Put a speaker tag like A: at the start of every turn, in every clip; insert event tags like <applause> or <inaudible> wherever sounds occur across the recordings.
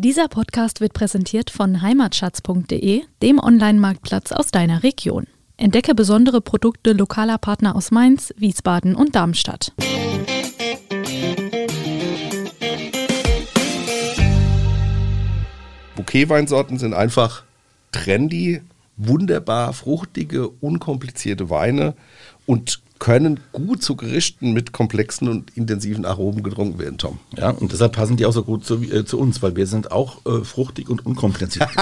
A: Dieser Podcast wird präsentiert von heimatschatz.de, dem Online-Marktplatz aus deiner Region. Entdecke besondere Produkte lokaler Partner aus Mainz, Wiesbaden und Darmstadt.
B: Bouquet-Weinsorten sind einfach trendy, wunderbar fruchtige, unkomplizierte Weine und können gut zu Gerichten mit komplexen und intensiven Aromen getrunken werden, Tom.
C: Ja, und deshalb passen die auch so gut zu, äh, zu uns, weil wir sind auch äh, fruchtig und unkompliziert. <laughs>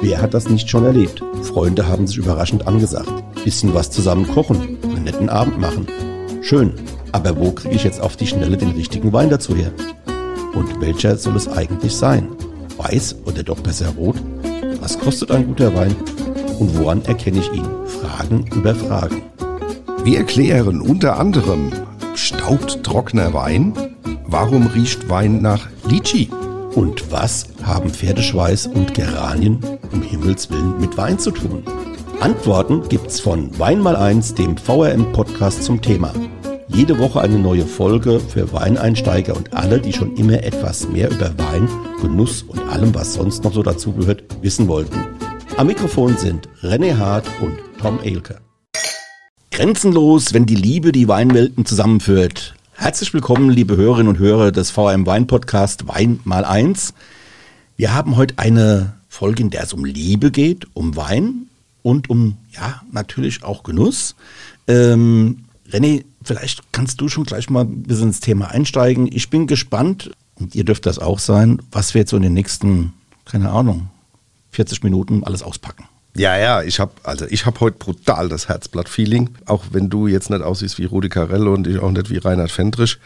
D: Wer hat das nicht schon erlebt? Freunde haben sich überraschend angesagt. Bisschen was zusammen kochen, einen netten Abend machen. Schön, aber wo kriege ich jetzt auf die Schnelle den richtigen Wein dazu her? Und welcher soll es eigentlich sein? Weiß oder doch besser rot? Was kostet ein guter Wein? Und woran erkenne ich ihn? Fragen über Fragen.
B: Wir erklären unter anderem, staubt trockener Wein? Warum riecht Wein nach Litchi?
D: Und was haben Pferdeschweiß und Geranien um Himmels Willen mit Wein zu tun? Antworten gibt's von Wein mal eins, dem VRM-Podcast zum Thema. Jede Woche eine neue Folge für Weineinsteiger und alle, die schon immer etwas mehr über Wein, Genuss und allem, was sonst noch so dazugehört, wissen wollten. Am Mikrofon sind René Hart und Tom Elke.
C: Grenzenlos, wenn die Liebe die Weinwelten zusammenführt. Herzlich willkommen, liebe Hörerinnen und Hörer des VM Wein Podcast Wein mal eins. Wir haben heute eine Folge, in der es um Liebe geht, um Wein und um, ja, natürlich auch Genuss. Ähm, René, vielleicht kannst du schon gleich mal ein bisschen ins Thema einsteigen. Ich bin gespannt, und ihr dürft das auch sein, was wir jetzt so in den nächsten, keine Ahnung, 40 Minuten alles auspacken.
B: Ja, ja, ich habe also ich habe heute brutal das Herzblatt-Feeling, auch wenn du jetzt nicht aussiehst wie Rudi Carello und ich auch nicht wie Reinhard Fendrich.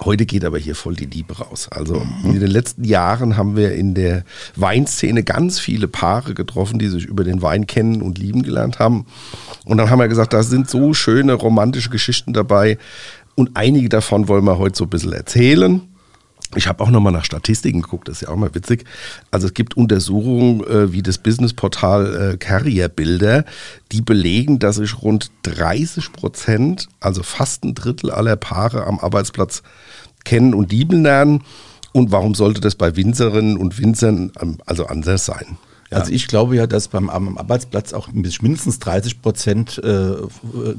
B: Heute geht aber hier voll die Liebe raus. Also mhm. in den letzten Jahren haben wir in der Weinszene ganz viele Paare getroffen, die sich über den Wein kennen und lieben gelernt haben. Und dann haben wir gesagt, da sind so schöne romantische Geschichten dabei und einige davon wollen wir heute so ein bisschen erzählen. Ich habe auch nochmal nach Statistiken geguckt, das ist ja auch mal witzig. Also es gibt Untersuchungen äh, wie das Businessportal äh, Carrier Bilder, die belegen, dass sich rund 30 Prozent, also fast ein Drittel aller Paare am Arbeitsplatz kennen und lieben lernen. Und warum sollte das bei Winzerinnen und Winzern ähm, also anders sein?
C: Ja. Also ich glaube ja, dass beim am Arbeitsplatz auch mindestens 30 Prozent äh,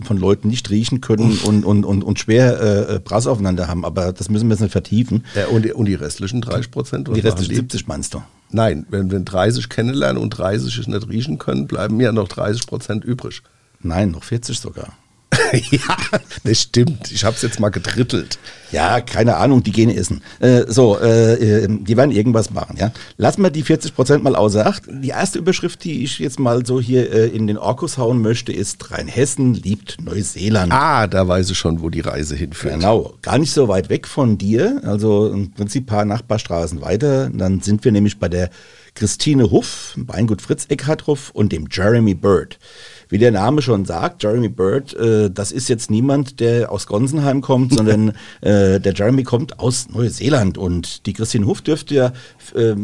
C: von Leuten nicht riechen können und, und, und, und schwer äh, Brass aufeinander haben. Aber das müssen wir jetzt nicht vertiefen.
B: Ja, und, die, und die restlichen 30 Prozent?
C: Die restlichen 70 meinst du?
B: Nein, wenn wir 30 kennenlernen und 30 es nicht riechen können, bleiben ja noch 30 Prozent übrig.
C: Nein, noch 40 sogar. <laughs>
B: ja, das stimmt. Ich habe es jetzt mal gedrittelt.
C: Ja, keine Ahnung, die gehen essen. Äh, so, äh, die werden irgendwas machen, ja. Lassen wir die 40 Prozent mal außer Acht. Die erste Überschrift, die ich jetzt mal so hier äh, in den Orkus hauen möchte, ist Rheinhessen liebt Neuseeland.
B: Ah, da weiß ich schon, wo die Reise hinführt.
C: Genau, gar nicht so weit weg von dir, also im Prinzip ein paar Nachbarstraßen weiter. Dann sind wir nämlich bei der Christine Huff, Weingut Fritz Eckhard Huff und dem Jeremy Bird. Wie der Name schon sagt, Jeremy Bird, äh, das ist jetzt niemand, der aus Gonsenheim kommt, <laughs> sondern äh, der Jeremy kommt aus Neuseeland. Und die Christine Huff dürfte ja äh,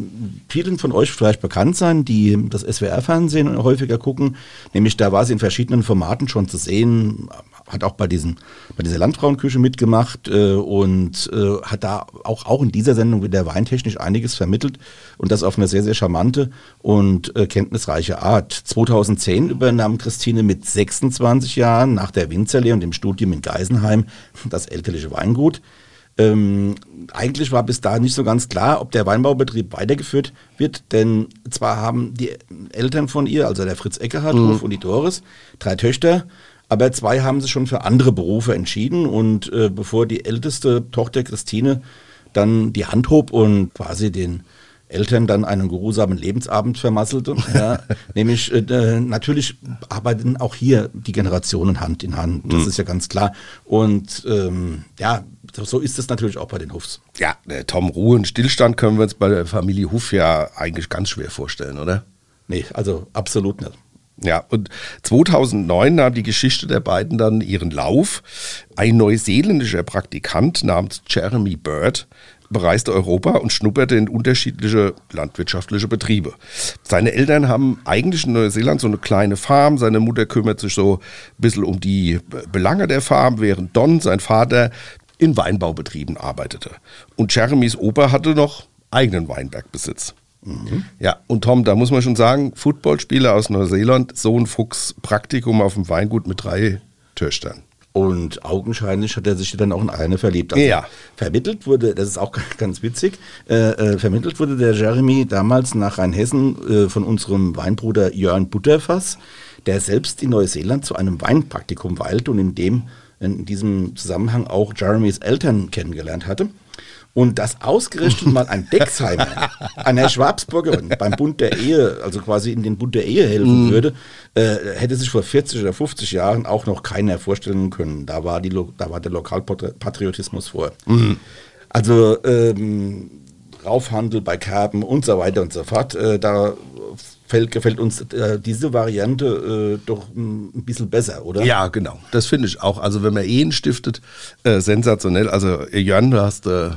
C: vielen von euch vielleicht bekannt sein, die das SWR-Fernsehen häufiger gucken. Nämlich da war sie in verschiedenen Formaten schon zu sehen, hat auch bei, diesen, bei dieser Landfrauenküche mitgemacht äh, und äh, hat da auch, auch in dieser Sendung wieder weintechnisch einiges vermittelt und das auf eine sehr, sehr charmante und äh, kenntnisreiche Art. 2010 übernahm Christine mit 26 Jahren nach der Winzerlehre und dem Studium in Geisenheim das elterliche Weingut. Ähm, eigentlich war bis da nicht so ganz klar, ob der Weinbaubetrieb weitergeführt wird, denn zwar haben die Eltern von ihr, also der Fritz Eckerhardt mhm. und die Doris, drei Töchter aber zwei haben sich schon für andere Berufe entschieden und äh, bevor die älteste Tochter Christine dann die Hand hob und quasi den Eltern dann einen geruhsamen Lebensabend vermasselte. Ja, <laughs> nämlich äh, natürlich arbeiten auch hier die Generationen Hand in Hand. Das mhm. ist ja ganz klar. Und ähm, ja, so ist es natürlich auch bei den Hufs.
B: Ja, Tom, Ruhe und Stillstand können wir uns bei der Familie Huff ja eigentlich ganz schwer vorstellen, oder?
C: Nee, also absolut nicht.
B: Ja, und 2009 nahm die Geschichte der beiden dann ihren Lauf. Ein neuseeländischer Praktikant namens Jeremy Bird bereiste Europa und schnupperte in unterschiedliche landwirtschaftliche Betriebe. Seine Eltern haben eigentlich in Neuseeland so eine kleine Farm. Seine Mutter kümmert sich so ein bisschen um die Belange der Farm, während Don, sein Vater, in Weinbaubetrieben arbeitete. Und Jeremys Opa hatte noch eigenen Weinbergbesitz. Mhm. Ja, und Tom, da muss man schon sagen, Footballspieler aus Neuseeland, Sohn Fuchs, Praktikum auf dem Weingut mit drei Töchtern.
C: Und augenscheinlich hat er sich dann auch in eine verliebt. Also
B: ja.
C: Vermittelt wurde, das ist auch <laughs> ganz witzig, äh, äh, vermittelt wurde der Jeremy damals nach Rheinhessen äh, von unserem Weinbruder Jörn Butterfass, der selbst in Neuseeland zu einem Weinpraktikum weilte und in dem in diesem Zusammenhang auch Jeremys Eltern kennengelernt hatte. Und dass ausgerechnet mal ein Dexheimer einer Schwabsburgerin beim Bund der Ehe, also quasi in den Bund der Ehe helfen mm. würde, äh, hätte sich vor 40 oder 50 Jahren auch noch keiner vorstellen können. Da war, die, da war der Lokalpatriotismus vor. Mm. Also ähm, Raufhandel bei Kerben und so weiter und so fort. Äh, da fällt, gefällt uns äh, diese Variante äh, doch ein bisschen besser, oder?
B: Ja, genau. Das finde ich auch. Also wenn man Ehen stiftet, äh, sensationell. Also Jörn, du hast äh,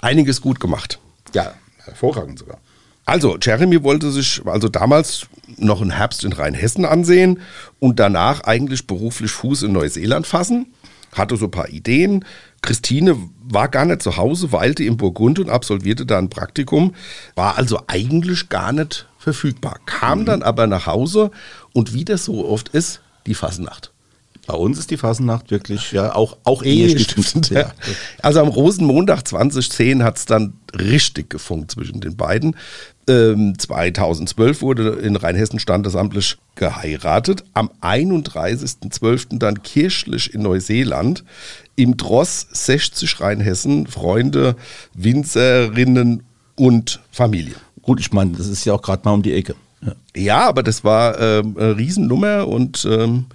B: einiges gut gemacht.
C: Ja, hervorragend sogar.
B: Also, Jeremy wollte sich also damals noch einen Herbst in Rheinhessen ansehen und danach eigentlich beruflich Fuß in Neuseeland fassen. Hatte so ein paar Ideen. Christine war gar nicht zu Hause, weilte in Burgund und absolvierte da ein Praktikum. War also eigentlich gar nicht verfügbar. Kam mhm. dann aber nach Hause und wie das so oft ist, die Fasnacht.
C: Bei uns ist die Fasnacht wirklich ja auch, auch ehestiftend.
B: Ja. Also am Rosenmontag 2010 hat es dann richtig gefunkt zwischen den beiden. Ähm, 2012 wurde in Rheinhessen standesamtlich geheiratet. Am 31.12. dann kirchlich in Neuseeland. Im Dross 60 Rheinhessen, Freunde, Winzerinnen und Familie.
C: Gut, ich meine, das ist ja auch gerade mal um die Ecke.
B: Ja. ja, aber das war ähm, eine Riesennummer und ähm,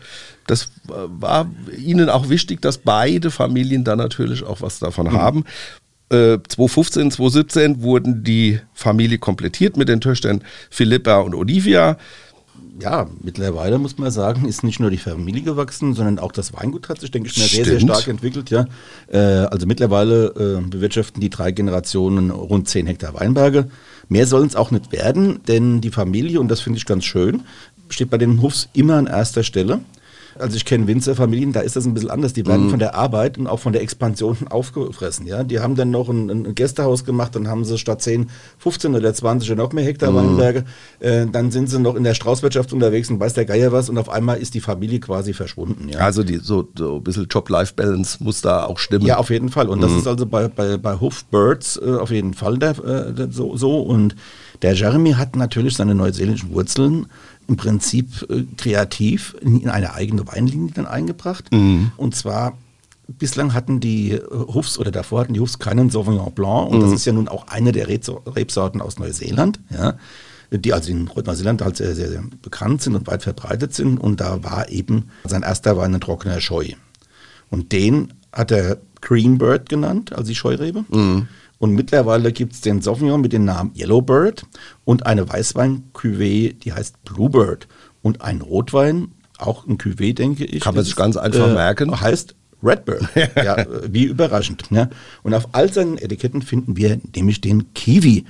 B: das war ihnen auch wichtig, dass beide Familien dann natürlich auch was davon mhm. haben. Äh, 2015, 2017 wurden die Familie komplettiert mit den Töchtern Philippa und Olivia.
C: Ja, mittlerweile muss man sagen, ist nicht nur die Familie gewachsen, sondern auch das Weingut hat sich, denke ich, mal sehr, sehr stark entwickelt. Ja. Äh, also mittlerweile äh, bewirtschaften die drei Generationen rund 10 Hektar Weinberge. Mehr sollen es auch nicht werden, denn die Familie, und das finde ich ganz schön, steht bei den Hofs immer an erster Stelle. Also ich kenne Winzerfamilien, da ist das ein bisschen anders. Die werden mhm. von der Arbeit und auch von der Expansion <laughs> aufgefressen. Ja? Die haben dann noch ein, ein, Gästehaus gemacht, dann haben sie statt 10, 15 oder 20 oder noch mehr Hektar mhm. Weinberge. Äh, dann sind sie noch in der Straußwirtschaft unterwegs und weiß der Geier was und auf einmal ist die Familie quasi verschwunden. Ja?
B: Also die, so, so ein bisschen Job-Life-Balance muss da auch stimmen.
C: Ja, auf jeden Fall. Und mhm. das ist also bei, bei, bei Hofbirds äh, auf jeden Fall der, äh, der, so, so. Und der Jeremy hat natürlich seine neuseeländischen Wurzeln im Prinzip äh, kreativ in, in, eine eigene Weinlinie dann eingebracht. Mhm. Und zwar bislang hatten die äh, Hufs oder davor hatten die Hufs keinen Sauvignon Blanc und mhm. das ist ja nun auch eine der Rebsorten aus Neuseeland, ja, die also in Neuseeland halt sehr, sehr, sehr bekannt sind und weit verbreitet sind und da war eben sein erster Wein ein trockener Scheu. Und den hat er Greenbird genannt, also die Scheurebe. Mhm. Und mittlerweile gibt es den Sauvignon mit dem Namen Yellowbird und eine Weißwein-Cuvée, die heißt Bluebird. Und ein Rotwein, auch ein Cuvée, denke ich.
B: Kann man sich ganz einfach äh, merken.
C: Heißt Redbird. <laughs> ja, wie überraschend. Ja. Und auf all seinen Etiketten finden wir nämlich den Kiwi,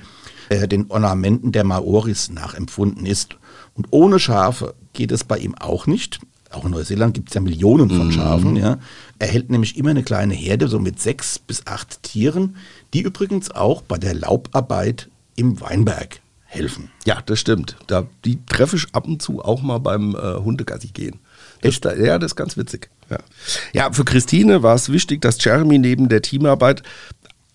C: der den Ornamenten der Maoris nachempfunden ist. Und ohne Schafe geht es bei ihm auch nicht auch in Neuseeland gibt es ja Millionen von mhm. Schafen, ja. Er hält nämlich immer eine kleine Herde, so mit sechs bis acht Tieren, die übrigens auch bei der Laubarbeit im Weinberg helfen.
B: Ja, das stimmt. Da, die treffe ich ab und zu auch mal beim äh, Hundegassi gehen. Das, da, ja, das ist ganz witzig. Ja. ja, für Christine war es wichtig, dass Jeremy neben der Teamarbeit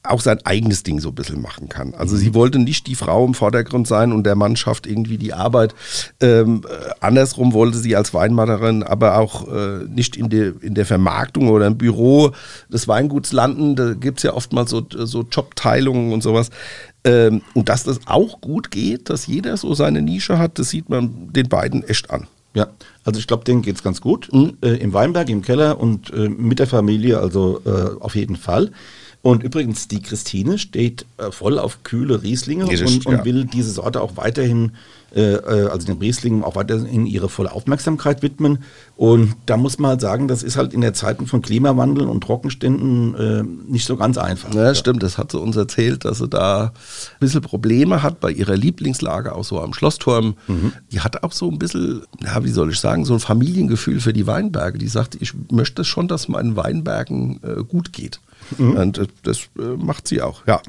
B: auch sein eigenes Ding so ein bisschen machen kann. Also mhm. sie wollte nicht die Frau im Vordergrund sein und der Mann schafft irgendwie die Arbeit. Ähm, äh, andersrum wollte sie als Weinmacherin aber auch äh, nicht in der, in der Vermarktung oder im Büro des Weinguts landen. Da gibt es ja oftmals so, so Jobteilungen und sowas. Ähm, und dass das auch gut geht, dass jeder so seine Nische hat, das sieht man den beiden echt an.
C: Ja, also ich glaube, denen geht es ganz gut. Mhm. Äh, Im Weinberg, im Keller und äh, mit der Familie, also äh, auf jeden Fall. Und übrigens, die Christine steht äh, voll auf kühle Rieslinge und, und ja. will diese Sorte auch weiterhin, äh, äh, also den Rieslingen auch weiterhin ihre volle Aufmerksamkeit widmen. Und da muss man halt sagen, das ist halt in der Zeiten von Klimawandel und Trockenständen äh, nicht so ganz einfach.
B: Ja, stimmt. Das hat sie uns erzählt, dass sie da ein bisschen Probleme hat bei ihrer Lieblingslage, auch so am Schlossturm. Mhm. Die hat auch so ein bisschen, ja, wie soll ich sagen, so ein Familiengefühl für die Weinberge. Die sagt, ich möchte schon, dass meinen Weinbergen äh, gut geht. Mhm. Und äh, das äh, macht sie auch, ja.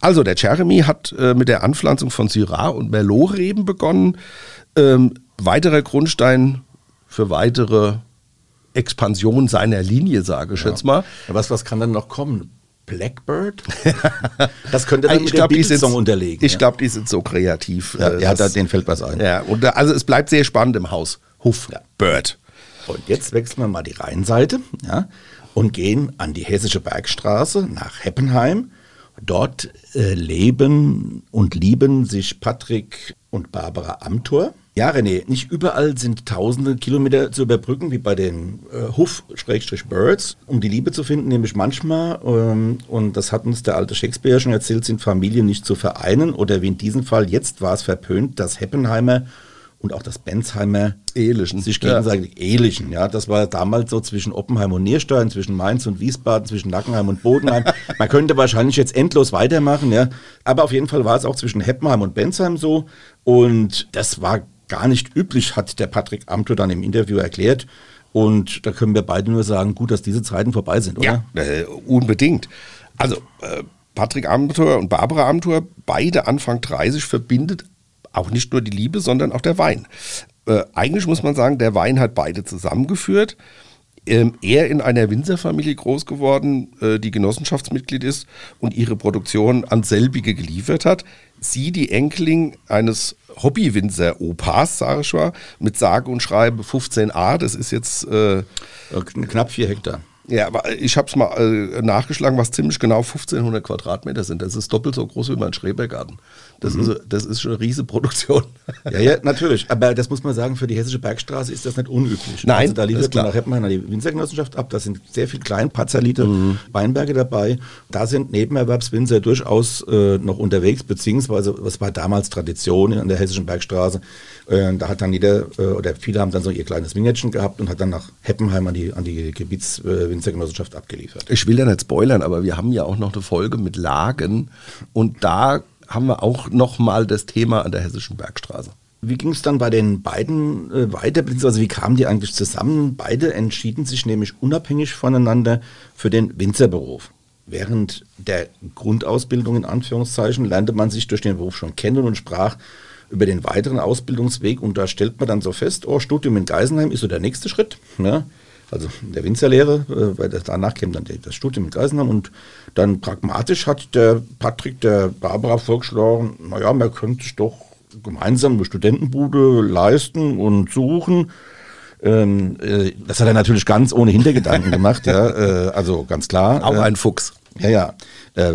B: Also der Jeremy hat äh, mit der Anpflanzung von Syrah und Merlot-Reben begonnen. Ähm, weiterer Grundstein für weitere Expansion seiner Linie, sage ich ja. jetzt mal.
C: Ja, was, was kann dann noch kommen? Blackbird? <laughs> das könnte dann
B: ich mit glaub, dem Song unterlegen. Ich ja. glaube, die sind so kreativ.
C: Ja, ja das, denen fällt was ein.
B: Ja, und da, also es bleibt sehr spannend im Haus. Huff, ja. Bird.
C: Und jetzt wechseln wir mal die Rheinseite ja, und gehen an die Hessische Bergstraße nach Heppenheim. Dort äh, leben und lieben sich Patrick und Barbara Amthor. Ja, René, nicht überall sind tausende Kilometer zu überbrücken, wie bei den äh, Huff-Birds, um die Liebe zu finden, nämlich manchmal, ähm, und das hat uns der alte Shakespeare schon erzählt, sind Familien nicht zu vereinen oder wie in diesem Fall, jetzt war es verpönt, dass Heppenheimer und auch das Bensheimer
B: Ehelichen.
C: sich gegenseitig ja. ehelichen. Ja, das war damals so zwischen Oppenheim und Nierstein, zwischen Mainz und Wiesbaden, zwischen Nackenheim und Bodenheim. <laughs> Man könnte wahrscheinlich jetzt endlos weitermachen, ja. Aber auf jeden Fall war es auch zwischen Heppenheim und Bensheim so. Und das war gar nicht üblich, hat der Patrick Amthor dann im Interview erklärt. Und da können wir beide nur sagen, gut, dass diese Zeiten vorbei sind, oder?
B: Ja, äh, unbedingt. Also, äh, Patrick Amthor und Barbara Amthor, beide Anfang 30, verbindet auch nicht nur die Liebe, sondern auch der Wein. Äh, eigentlich muss man sagen, der Wein hat beide zusammengeführt. Ähm, er in einer Winzerfamilie groß geworden, äh, die Genossenschaftsmitglied ist und ihre Produktion an selbige geliefert hat. Sie, die Enkelin eines Hobbywinzer-Opas, sage ich mal, mit sage und schreibe 15a, das ist jetzt äh,
C: knapp vier Hektar.
B: Ja, aber ich habe es mal äh, nachgeschlagen, was ziemlich genau 1500 Quadratmeter sind. Das ist doppelt so groß wie mein Schrebergarten. Das, mhm. ist, das ist schon eine riesige Produktion.
C: Ja, ja, natürlich. Aber das muss man sagen, für die Hessische Bergstraße ist das nicht unüblich.
B: Nein,
C: also da liefert man nach Heppenheim die Winzergenossenschaft ab. Da sind sehr viele Kleinparzellite mhm. Weinberge dabei. Da sind Nebenerwerbswinzer durchaus äh, noch unterwegs, beziehungsweise, was war damals Tradition in der Hessischen Bergstraße. Äh, da hat dann jeder, äh, oder viele haben dann so ihr kleines Vineyardchen gehabt und hat dann nach Heppenheim an die, an die Gebietswinzergenossenschaft abgeliefert.
B: Ich will da nicht spoilern, aber wir haben ja auch noch eine Folge mit Lagen und da haben wir auch nochmal das Thema an der Hessischen Bergstraße.
C: Wie ging es dann bei den beiden äh, weiter, beziehungsweise wie kamen die eigentlich zusammen? Beide entschieden sich nämlich unabhängig voneinander für den Winzerberuf. Während der Grundausbildung in Anführungszeichen lernte man sich durch den Beruf schon kennen und sprach über den weiteren Ausbildungsweg und da stellt man dann so fest, oh, Studium in Geisenheim ist so der nächste Schritt. Ne? Also der Winzerlehre, äh, weil das, danach käme dann das Studium in Geisenheim und dann pragmatisch hat der Patrick der Barbara vorgeschlagen, naja, man könnte sich doch gemeinsam eine Studentenbude leisten und suchen. Ähm, äh, das hat er natürlich ganz ohne Hintergedanken <laughs> gemacht, ja, äh, also ganz klar.
B: Auch ein Fuchs.
C: Ja, ja. Äh,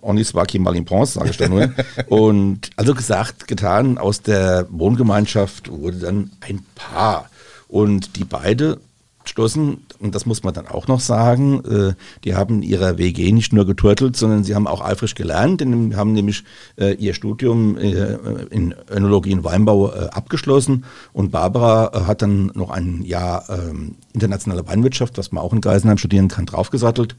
C: Onis Waki Malimpons, sage ich da nur. <laughs> und also gesagt, getan, aus der Wohngemeinschaft wurde dann ein Paar. Und die beide schlossen, und das muss man dann auch noch sagen, äh, die haben ihrer WG nicht nur geturtelt, sondern sie haben auch eifrig gelernt, denn haben nämlich äh, ihr Studium äh, in Önologie und Weinbau äh, abgeschlossen. Und Barbara äh, hat dann noch ein Jahr ähm, internationale Weinwirtschaft, was man auch in Geisenheim studieren kann, draufgesattelt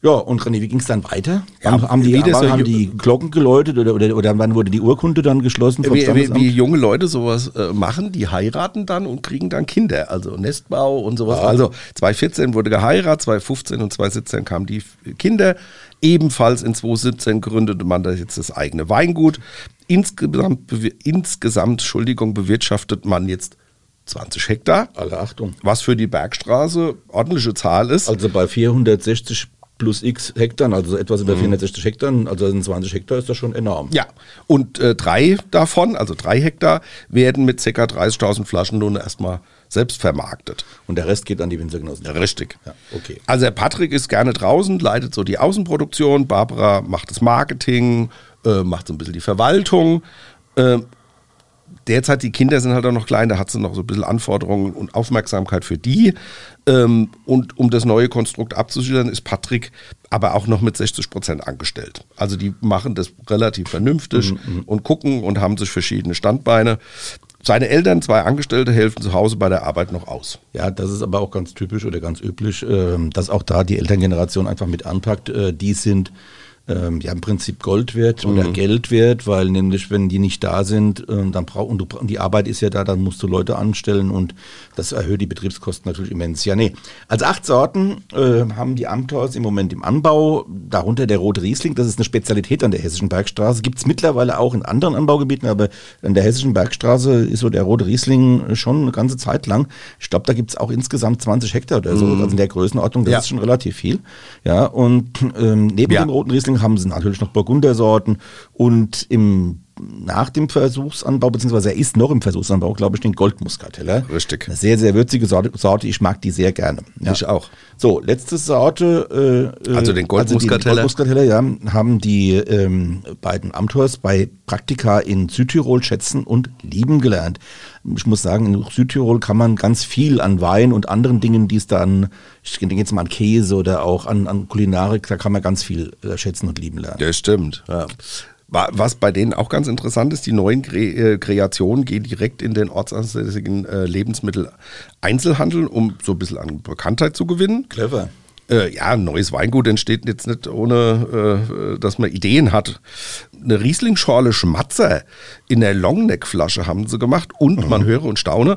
C: ja, und René, wie ging es dann weiter? Ja, haben, haben, die, so haben die Glocken geläutet oder, oder, oder wann wurde die Urkunde dann geschlossen?
B: Wie, wie, wie, junge Leute sowas äh, machen, die heiraten dann und kriegen dann Kinder, also Nestbau und sowas. Ja. Also 2014 wurde geheiratet, 2015 und 2017 kamen die Kinder. Ebenfalls in 2017 gründete man da jetzt das eigene Weingut. Insgesamt, insgesamt Entschuldigung, bewirtschaftet man jetzt 20 Hektar.
C: Alle Achtung.
B: Was für die Bergstraße ordentliche Zahl ist.
C: Also bei 460 plus x Hektar, also etwas über mhm. 460 Hektar, also in 20 Hektar ist das schon enorm.
B: Ja, und äh, drei davon, also drei Hektar, werden mit ca. 30.000 Flaschen nun erstmal selbst vermarktet.
C: Und der Rest geht an die Winzergenossen?
B: Richtig. Ja, okay. Also der Patrick ist gerne draußen, leitet so die Außenproduktion, Barbara macht das Marketing, äh, macht so ein bisschen die Verwaltung. Äh, derzeit, die Kinder sind halt auch noch klein, da hat sie noch so ein bisschen Anforderungen und Aufmerksamkeit für die. Ähm, und um das neue Konstrukt abzusichern, ist Patrick aber auch noch mit 60 Prozent angestellt. Also die machen das relativ vernünftig mhm, mhm. und gucken und haben sich verschiedene Standbeine. Seine Eltern, zwei Angestellte, helfen zu Hause bei der Arbeit noch aus.
C: Ja, das ist aber auch ganz typisch oder ganz üblich, ähm, dass auch da die Elterngeneration einfach mit anpackt. Äh, die sind ähm, ja im Prinzip Gold wert oder mhm. Geld wert, weil nämlich wenn die nicht da sind, ähm, dann brauch, und, du, und die Arbeit ist ja da, dann musst du Leute anstellen und das erhöht die Betriebskosten natürlich immens. Ja, nee. Also acht Sorten äh, haben die Amtors im Moment im Anbau, darunter der Rote Riesling, das ist eine Spezialität an der Hessischen Bergstraße, gibt es mittlerweile auch in anderen Anbaugebieten, aber an der Hessischen Bergstraße ist so der Rote Riesling schon eine ganze Zeit lang. Ich glaube, da gibt es auch insgesamt 20 Hektar oder so, mhm. also in der Größenordnung, das ja. ist schon relativ viel. Ja, und ähm, neben ja. dem Roten Riesling haben sie natürlich noch Burgundersorten und im nach dem Versuchsanbau, beziehungsweise er ist noch im Versuchsanbau, glaube ich, den Goldmuskateller.
B: Richtig.
C: Eine sehr, sehr würzige Sorte. Ich mag die sehr gerne.
B: Ja. Ich auch.
C: So, letzte Sorte.
B: Äh, also den Goldmuskateller.
C: Also Goldmuskateller, ja, haben die ähm, beiden Amtors bei Praktika in Südtirol schätzen und lieben gelernt. Ich muss sagen, in Südtirol kann man ganz viel an Wein und anderen Dingen, die es dann, ich denke jetzt mal an Käse oder auch an, an Kulinarik, da kann man ganz viel äh, schätzen und lieben lernen.
B: Ja, stimmt. Ja. Was bei denen auch ganz interessant ist, die neuen äh, Kreationen gehen direkt in den ortsansässigen äh, Lebensmitteleinzelhandel, um so ein bisschen an Bekanntheit zu gewinnen.
C: Clever.
B: Äh, ja, ein neues Weingut entsteht jetzt nicht ohne, äh, dass man Ideen hat. Eine Riesling-Schorle Schmatzer in der Longneck-Flasche haben sie gemacht und mhm. man höre und staune,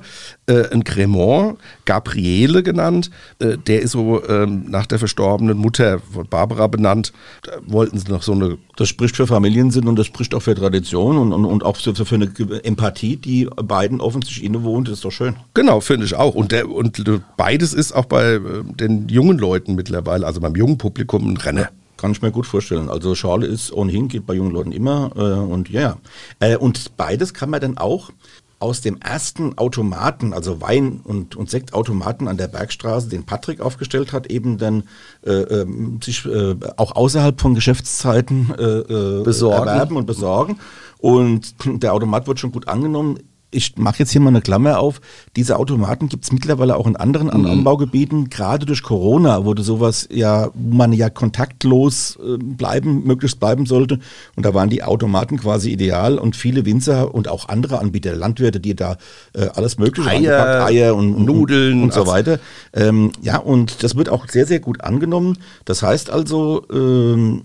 B: äh, ein Cremant, Gabriele genannt, äh, der ist so ähm, nach der verstorbenen Mutter von Barbara benannt. Da wollten sie noch so eine.
C: Das spricht für Familiensinn und das spricht auch für Tradition und, und, und auch für, für eine Empathie, die beiden offensichtlich innewohnt, ist doch schön.
B: Genau, finde ich auch. Und, der, und beides ist auch bei äh, den jungen Leuten mittlerweile, also beim jungen Publikum, ein Renner.
C: Kann ich mir gut vorstellen. Also Schale ist ohnehin, geht bei jungen Leuten immer. Äh, und ja, äh, und beides kann man dann auch aus dem ersten Automaten, also Wein- und, und Sektautomaten an der Bergstraße, den Patrick aufgestellt hat, eben dann äh, äh, sich äh, auch außerhalb von Geschäftszeiten äh, äh, besorgen. erwerben und besorgen. Und der Automat wird schon gut angenommen ich mache jetzt hier mal eine Klammer auf, diese Automaten gibt es mittlerweile auch in anderen mhm. Anbaugebieten, gerade durch Corona wurde sowas ja, wo man ja kontaktlos äh, bleiben, möglichst bleiben sollte. Und da waren die Automaten quasi ideal und viele Winzer und auch andere Anbieter, Landwirte, die da äh, alles mögliche
B: Eier,
C: Eier und Nudeln und, und so weiter. Ähm, ja, und das wird auch sehr, sehr gut angenommen. Das heißt also, ähm,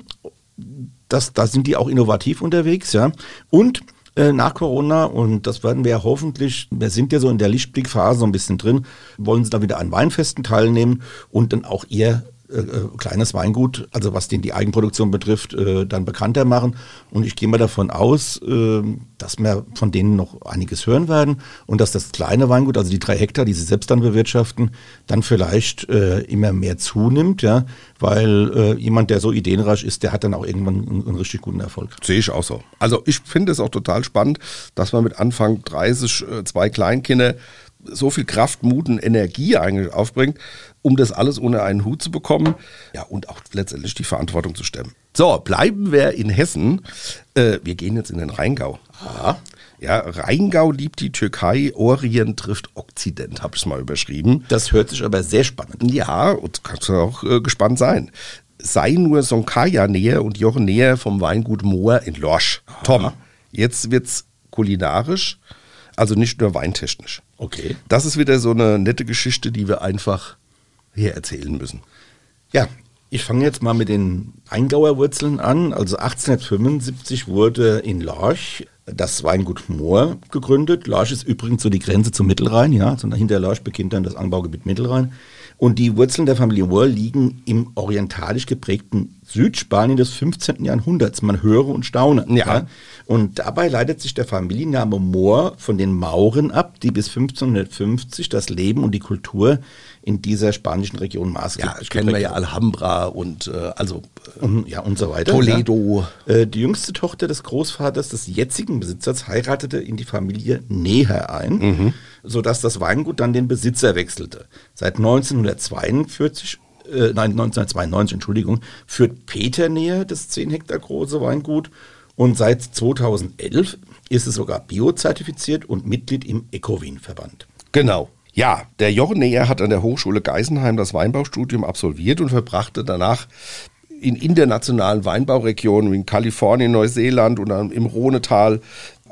C: das, da sind die auch innovativ unterwegs, ja. Und äh, nach Corona und das werden wir hoffentlich, wir sind ja so in der Lichtblickphase so ein bisschen drin, wollen sie da wieder an Weinfesten teilnehmen und dann auch ihr äh, äh, kleines Weingut, also was den die Eigenproduktion betrifft, äh, dann bekannter machen. Und ich gehe mal davon aus, äh, dass wir von denen noch einiges hören werden und dass das kleine Weingut, also die drei Hektar, die sie selbst dann bewirtschaften, dann vielleicht äh, immer mehr zunimmt, ja, weil äh, jemand, der so ideenreich ist, der hat dann auch irgendwann einen, einen richtig guten Erfolg.
B: Sehe ich auch so. Also ich finde es auch total spannend, dass man mit Anfang 30 zwei Kleinkinder so viel Kraft, Mut und Energie eigentlich aufbringt, um das alles unter einen Hut zu bekommen. Ja, und auch letztendlich die Verantwortung zu stemmen. So, bleiben wir in Hessen. Äh, wir gehen jetzt in den Rheingau. Aha. Ja, Rheingau liebt die Türkei, Orient trifft Okzident, habe ich es mal überschrieben.
C: Das hört sich aber sehr spannend.
B: Ja, und kannst du auch äh, gespannt sein. Sei nur Sonkaja näher und Jochen näher vom Weingut Moor in Lorsch. Tom, jetzt wird's kulinarisch, also nicht nur weintechnisch.
C: Okay.
B: Das ist wieder so eine nette Geschichte, die wir einfach hier erzählen müssen.
C: Ja, ich fange jetzt mal mit den Eingauer Wurzeln an. Also 1875 wurde in Lorch das Weingut Moor gegründet. Lorch ist übrigens so die Grenze zum Mittelrhein, ja. Also hinter Lorch beginnt dann das Anbaugebiet Mittelrhein. Und die Wurzeln der Familie Moor liegen im orientalisch geprägten Südspanien des 15. Jahrhunderts. Man höre und staune. Ja. ja. Und dabei leitet sich der Familienname Moor von den Mauren ab, die bis 1550 das Leben und die Kultur in dieser spanischen Region maßgeblich.
B: Ja, kennen wir ja Alhambra und äh, also
C: äh, und, ja und so weiter.
B: Toledo.
C: Ja. Äh, die jüngste Tochter des Großvaters des jetzigen Besitzers heiratete in die Familie Näher ein, mhm. sodass das Weingut dann den Besitzer wechselte. Seit 1942 äh, nein, 1992, Entschuldigung, führt Peter Näher das 10 Hektar große Weingut und seit 2011 ist es sogar biozertifiziert und Mitglied im Ecowin-Verband.
B: Genau. Ja, der Jochen Neher hat an der Hochschule Geisenheim das Weinbaustudium absolviert und verbrachte danach in internationalen Weinbauregionen wie in Kalifornien, Neuseeland und im Rhonetal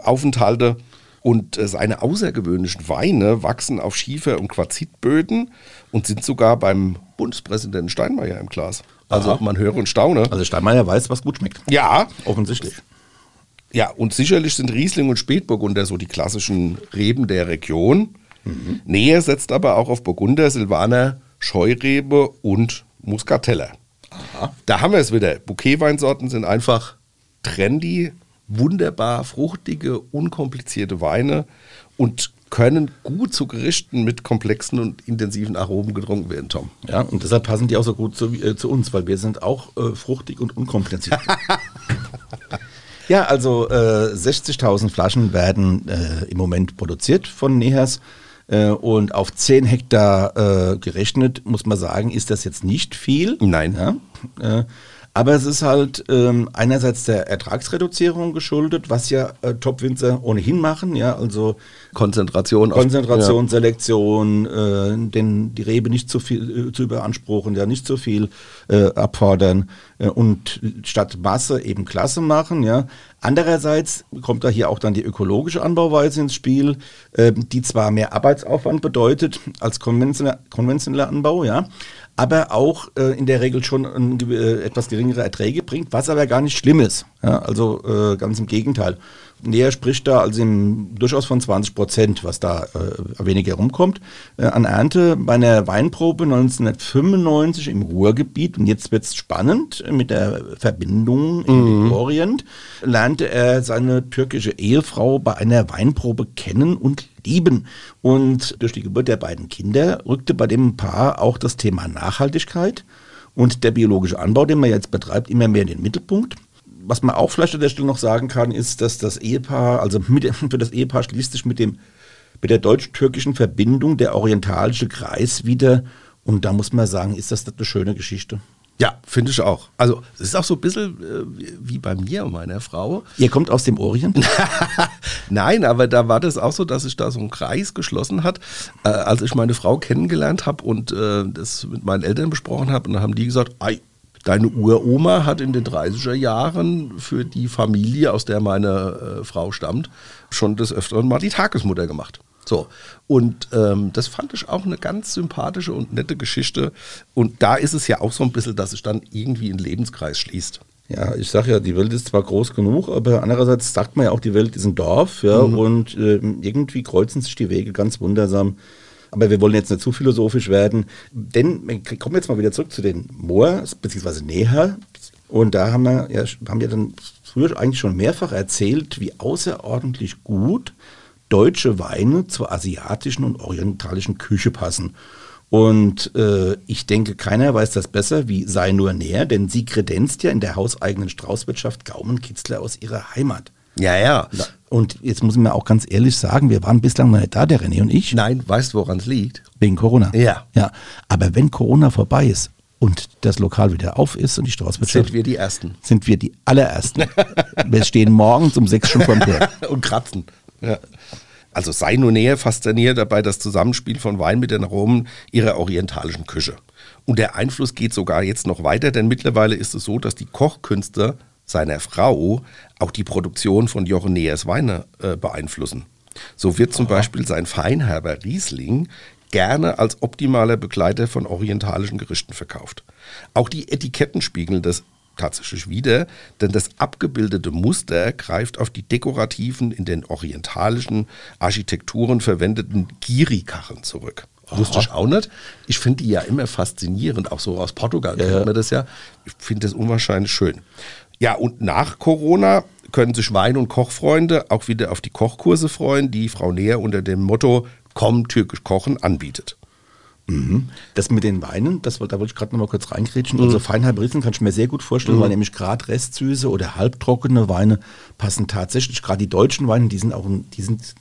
B: Aufenthalte. Und äh, seine außergewöhnlichen Weine wachsen auf Schiefer- und Quarzitböden und sind sogar beim Bundespräsidenten Steinmeier im Glas. Also
C: Aha.
B: man höre und staune.
C: Also Steinmeier weiß, was gut schmeckt.
B: Ja,
C: Offensichtlich.
B: ja, und sicherlich sind Riesling und Spätburgunder so die klassischen Reben der Region. Näher setzt aber auch auf Burgunder, Silvaner, Scheurebe und Muscateller. Da haben wir es wieder. Bouquetweinsorten sind einfach trendy, wunderbar fruchtige, unkomplizierte Weine und können gut zu Gerichten mit komplexen und intensiven Aromen getrunken werden, Tom.
C: Ja, und deshalb passen die auch so gut zu, äh, zu uns, weil wir sind auch äh, fruchtig und unkompliziert. <laughs> ja, also äh, 60.000 Flaschen werden äh, im Moment produziert von Nehers. Äh, und auf 10 Hektar äh, gerechnet, muss man sagen, ist das jetzt nicht viel.
B: Nein.
C: Ja, aber es ist halt ähm, einerseits der Ertragsreduzierung geschuldet, was ja äh, Top-Winzer ohnehin machen. Ja, also
B: Konzentration. auf-
C: Konzentration, Selektion, äh, den, die Rebe nicht zu viel äh, zu überanspruchen, ja nicht zu viel äh, abfordern äh, und statt Masse eben Klasse machen, ja. Andererseits kommt da hier auch dann die ökologische Anbauweise ins Spiel, äh, die zwar mehr Arbeitsaufwand bedeutet als konventioneller, konventioneller Anbau, ja, aber auch äh, in der Regel schon gew- äh, etwas geringere Erträge bringt, was aber gar nicht schlimm ist. Ja, also äh, ganz im Gegenteil. Näher spricht da also im, durchaus von 20 Prozent, was da äh, weniger rumkommt. Äh, an Ernte bei einer Weinprobe 1995 im Ruhrgebiet, und jetzt wird's spannend mit der Verbindung in den Orient, lernte er seine türkische Ehefrau bei einer Weinprobe kennen und lieben. Und durch die Geburt der beiden Kinder rückte bei dem Paar auch das Thema Nachhaltigkeit und der biologische Anbau, den man jetzt betreibt, immer mehr in den Mittelpunkt. Was man auch vielleicht an der Stelle noch sagen kann, ist, dass das Ehepaar, also mit, für das Ehepaar schließt sich mit dem mit der deutsch-türkischen Verbindung der orientalische Kreis wieder. Und da muss man sagen, ist das eine schöne Geschichte.
B: Ja, finde ich auch. Also es ist auch so ein bisschen äh, wie- bei mir und meiner Frau.
C: Ihr kommt aus dem Orient? <laughs>
B: Nein, aber da war das auch so, dass sich da so ein Kreis geschlossen hat, äh, als ich meine Frau kennengelernt habe und äh, das mit meinen Eltern besprochen habe. Und dann haben die gesagt, ei, deine Uroma hat in den 30er Jahren für die Familie, aus der meine äh, Frau stammt, schon des Öfteren mal die Tagesmutter gemacht. So, und ähm, das fand ich auch eine ganz sympathische und nette Geschichte. Und da ist es ja auch so ein bisschen, dass sich dann irgendwie ein Lebenskreis schließt.
C: Ja, ich sag ja, die Welt ist zwar groß genug, aber andererseits sagt man ja auch, die Welt ist ein Dorf, ja, und ähm, irgendwie kreuzen sich die Wege ganz wundersam. Aber wir wollen jetzt nicht zu philosophisch werden, denn wir kommen jetzt mal wieder zurück zu den Moors, beziehungsweise näher. Und da haben wir ja, haben wir dann früher eigentlich schon mehrfach erzählt, wie außerordentlich gut deutsche Weine zur asiatischen und orientalischen Küche passen. Und äh, ich denke, keiner weiß das besser wie Sei nur näher, denn sie kredenzt ja in der hauseigenen Straußwirtschaft Gaumenkitzler aus ihrer Heimat.
B: Ja, ja.
C: Und jetzt muss ich mir auch ganz ehrlich sagen, wir waren bislang noch nicht da, der René und ich,
B: Nein, weißt du, woran es liegt?
C: wegen Corona.
B: Ja.
C: Ja. Aber wenn Corona vorbei ist und das Lokal wieder auf ist und die Straußwirtschaft,
B: Sind wir die Ersten.
C: sind wir die allerersten. <laughs> wir stehen morgens um sechs schon vorm Tor. <laughs>
B: und kratzen. Ja. Also sei nur näher fasziniert dabei das Zusammenspiel von Wein mit den Aromen ihrer orientalischen Küche. Und der Einfluss geht sogar jetzt noch weiter, denn mittlerweile ist es so, dass die Kochkünste seiner Frau auch die Produktion von Jochen Neers Weine äh, beeinflussen. So wird zum Beispiel sein Feinherber Riesling gerne als optimaler Begleiter von orientalischen Gerichten verkauft. Auch die Etiketten spiegeln das tatsächlich wieder, denn das abgebildete Muster greift auf die dekorativen, in den orientalischen Architekturen verwendeten Giri-Kacheln zurück. Wusste ich auch nicht. Ich finde die ja immer faszinierend, auch so aus Portugal kennt
C: ja.
B: man das ja. Ich finde das unwahrscheinlich schön. Ja, und nach Corona können sich Wein- und Kochfreunde auch wieder auf die Kochkurse freuen, die Frau Neher unter dem Motto Komm türkisch kochen anbietet.
C: Das mit den Weinen, das, da wollte ich gerade noch mal kurz reingrätschen. Also Feinherb Riesling kann ich mir sehr gut vorstellen, weil nämlich gerade restsüße oder halbtrockene Weine passen tatsächlich, gerade die deutschen Weine, die sind auch die sind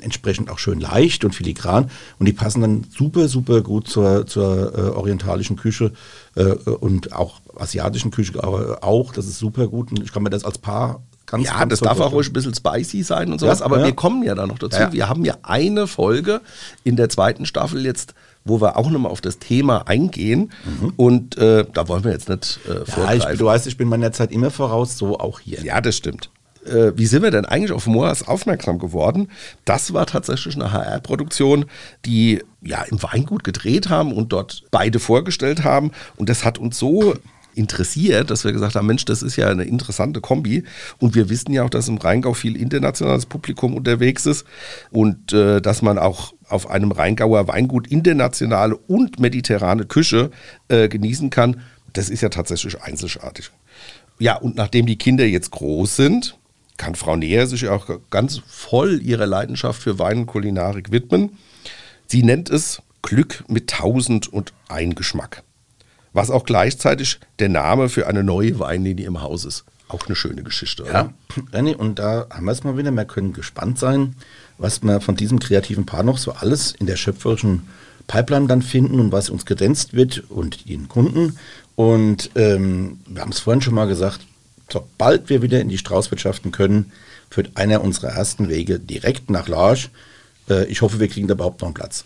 C: entsprechend auch schön leicht und filigran und die passen dann super, super gut zur, zur äh, orientalischen Küche äh, und auch asiatischen Küche aber auch. Das ist super gut und ich kann mir das als Paar ganz
B: Ja,
C: ganz
B: das darf auch ruhig ein bisschen spicy sein und sowas,
C: Ja,
B: aber
C: ja.
B: wir kommen ja da noch dazu.
C: Ja.
B: Wir haben ja eine Folge in der zweiten Staffel jetzt, wo wir auch nochmal auf das Thema eingehen und äh, da wollen wir jetzt nicht äh,
C: Ja, ich,
B: vorgreifen.
C: du weißt, ich bin meiner Zeit immer voraus, so auch hier.
B: Ja, das stimmt. Äh, wie sind wir denn eigentlich auf Moas aufmerksam geworden? Das war tatsächlich eine HR-Produktion, die ja im Weingut gedreht haben und dort beide vorgestellt haben. Und das hat uns so interessiert, dass wir gesagt haben, Mensch, das ist ja eine interessante Kombi. Und wir wissen ja auch, dass im Rheingau viel internationales Publikum unterwegs ist und äh, dass man auch auf einem Rheingauer Weingut internationale und mediterrane Küche äh, genießen kann. Das ist ja tatsächlich einzigartig. Ja, und nachdem die Kinder jetzt groß sind, kann Frau Neher sich auch ganz voll ihrer Leidenschaft für Wein und Kulinarik widmen. Sie nennt es Glück mit tausend und ein Geschmack. Was auch gleichzeitig der Name für eine neue Weinlinie im Haus ist. Auch eine schöne Geschichte, oder?
C: Ja, René, und da haben wir es mal wieder. Wir können gespannt sein, was wir von diesem kreativen Paar noch so alles in der schöpferischen Pipeline dann finden und was uns gedänzt wird und den Kunden. Und ähm, wir haben es vorhin schon mal gesagt, sobald wir wieder in die Straußwirtschaften können, führt einer unserer ersten Wege direkt nach Large. Äh, ich hoffe, wir kriegen da überhaupt noch einen Platz.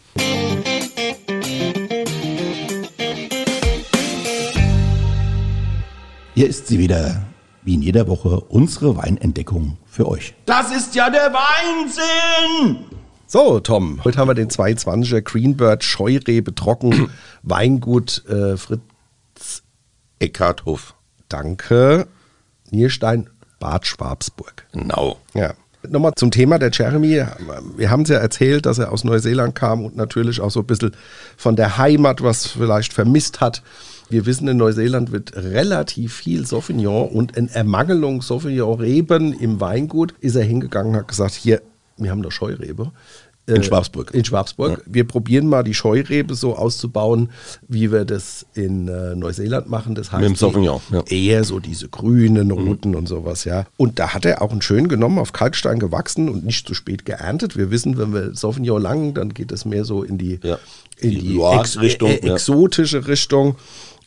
D: Hier ist sie wieder, wie in jeder Woche, unsere Weinentdeckung für euch.
C: Das ist ja der Weinsinn!
B: So, Tom, heute haben wir den 22er Greenbird Scheurebe Trocken <clears throat> Weingut äh, Fritz
C: Eckarthof.
B: Danke. Nierstein, Bad Schwabsburg.
C: Genau.
B: Ja. Nochmal zum Thema der Jeremy. Wir haben es ja erzählt, dass er aus Neuseeland kam und natürlich auch so ein bisschen von der Heimat was vielleicht vermisst hat. Wir wissen, in Neuseeland wird relativ viel Sauvignon und in Ermangelung Sauvignon-Reben im Weingut ist er hingegangen und hat gesagt, hier, wir haben doch Scheurebe.
C: In
B: Äh,
C: Schwabsburg.
B: In Schwabsburg. Wir probieren mal die Scheurebe so auszubauen, wie wir das in äh, Neuseeland machen. Das heißt
C: Mit dem Sauvignon, ja.
B: eher so diese grünen Roten und sowas, ja. Und da hat er auch einen schön genommen, auf Kalkstein gewachsen und nicht zu spät geerntet. Wir wissen, wenn wir Sauvignon lang, dann geht es mehr so in die,
C: Ja.
B: in
C: Die
B: die,
C: Loire-Richtung,
B: äh,
C: ja.
B: exotische Richtung.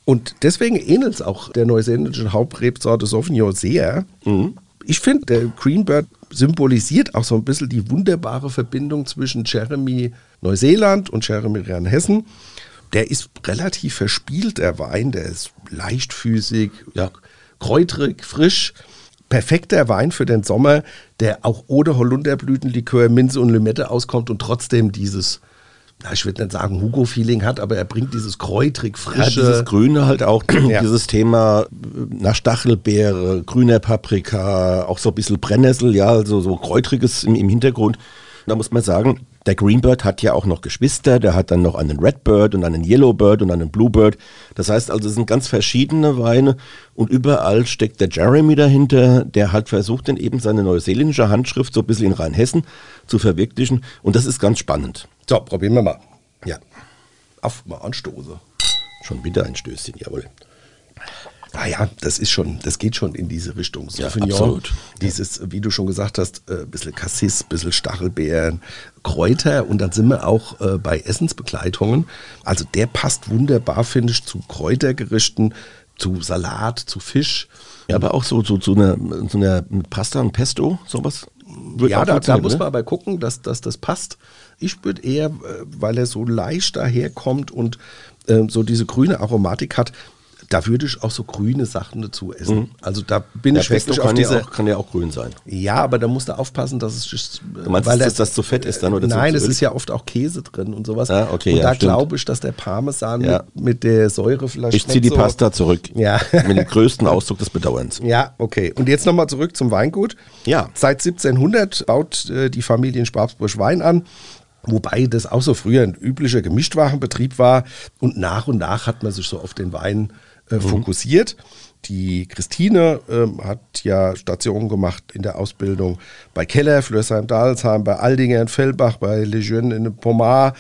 B: Und deswegen ähnelt es auch der neuseeländischen Hauptrebsorte Sauvignon sehr.
C: Mhm.
B: Ich finde, der Greenbird symbolisiert auch so ein bisschen die wunderbare Verbindung zwischen Jeremy Neuseeland und Jeremy Rheinhessen. Der ist relativ verspielt, der Wein, der ist leichtfüßig,
C: Ja.
B: kräuterig, frisch. Perfekter Wein für den Sommer, der auch ohne Holunderblütenlikör, Minze und Limette auskommt und trotzdem dieses, na, ich würde nicht sagen Hugo-Feeling hat, aber er bringt dieses kräutrig,
C: Ja,
B: frische.
C: dieses Grüne halt auch, <clears throat>
B: Ja.
C: dieses Thema nach Stachelbeere, grüner Paprika, auch so ein bisschen Brennnessel, ja, also so kräutriges im, im Hintergrund. Da muss man sagen, der Greenbird hat ja auch noch Geschwister, der hat dann noch einen Redbird und einen Yellowbird und einen Bluebird. Das heißt also, es sind ganz verschiedene Weine und überall steckt der Jeremy dahinter, der halt versucht, dann eben seine neuseeländische Handschrift so ein bisschen in Rheinhessen zu verwirklichen und das ist ganz spannend.
B: so, probieren wir mal.
C: Ja,
B: Auf mal anstoße.
C: schon wieder ein Stößchen, jawohl.
B: Naja, das ist schon, das geht schon in diese Richtung.
C: Ja,
B: Sauvignon,
C: absolut.
B: Dieses, wie du schon gesagt hast, äh, ein bisschen Cassis, ein bisschen Stachelbeeren, Kräuter und dann sind wir auch äh, bei Essensbegleitungen. Also der passt wunderbar, finde ich, zu Kräutergerichten, zu Salat, zu Fisch.
C: Ja, aber auch so, so, so, eine, so eine Pasta und Pesto, sowas. wird
B: ja, da, da muss
C: ne?
B: man aber gucken, dass, dass das passt. Ich würde eher, äh, weil er so leicht daherkommt und äh, so diese grüne Aromatik hat, da würde ich auch so grüne Sachen dazu essen. Also da bin
C: Mhm. Ja,
B: ich
C: Pesto
B: wirklich auf
C: kann ja,
B: dieser...
C: auch, kann ja auch grün sein.
B: Ja, aber da musst du aufpassen, dass es just,
C: Du meinst,
B: weil
C: dass das zu fett ist dann oder zu-
B: Nein, es ist ja oft auch Käse drin und sowas.
C: Ah, okay,
B: und
C: ja,
B: da glaube ich, dass der Parmesan
C: Ja.
B: mit, mit der Säure vielleicht
C: Ich ziehe die
B: so-
C: Pasta zurück.
B: Ja.
C: Mit dem größten Ausdruck des Bedauerns.
B: Ja, okay. Und jetzt nochmal zurück zum Weingut.
C: Ja.
B: Seit 1700 baut äh, die Familie in Schwabsburg Wein an. Wobei das auch so früher ein üblicher Gemischtwarenbetrieb war. Und nach und nach hat man sich so auf den Wein äh, fokussiert. Die Christine ähm, hat ja Stationen gemacht in der Ausbildung bei Keller, Flörsheim, Dalsheim, bei Aldinger in Fellbach, bei Lejeune in Pomar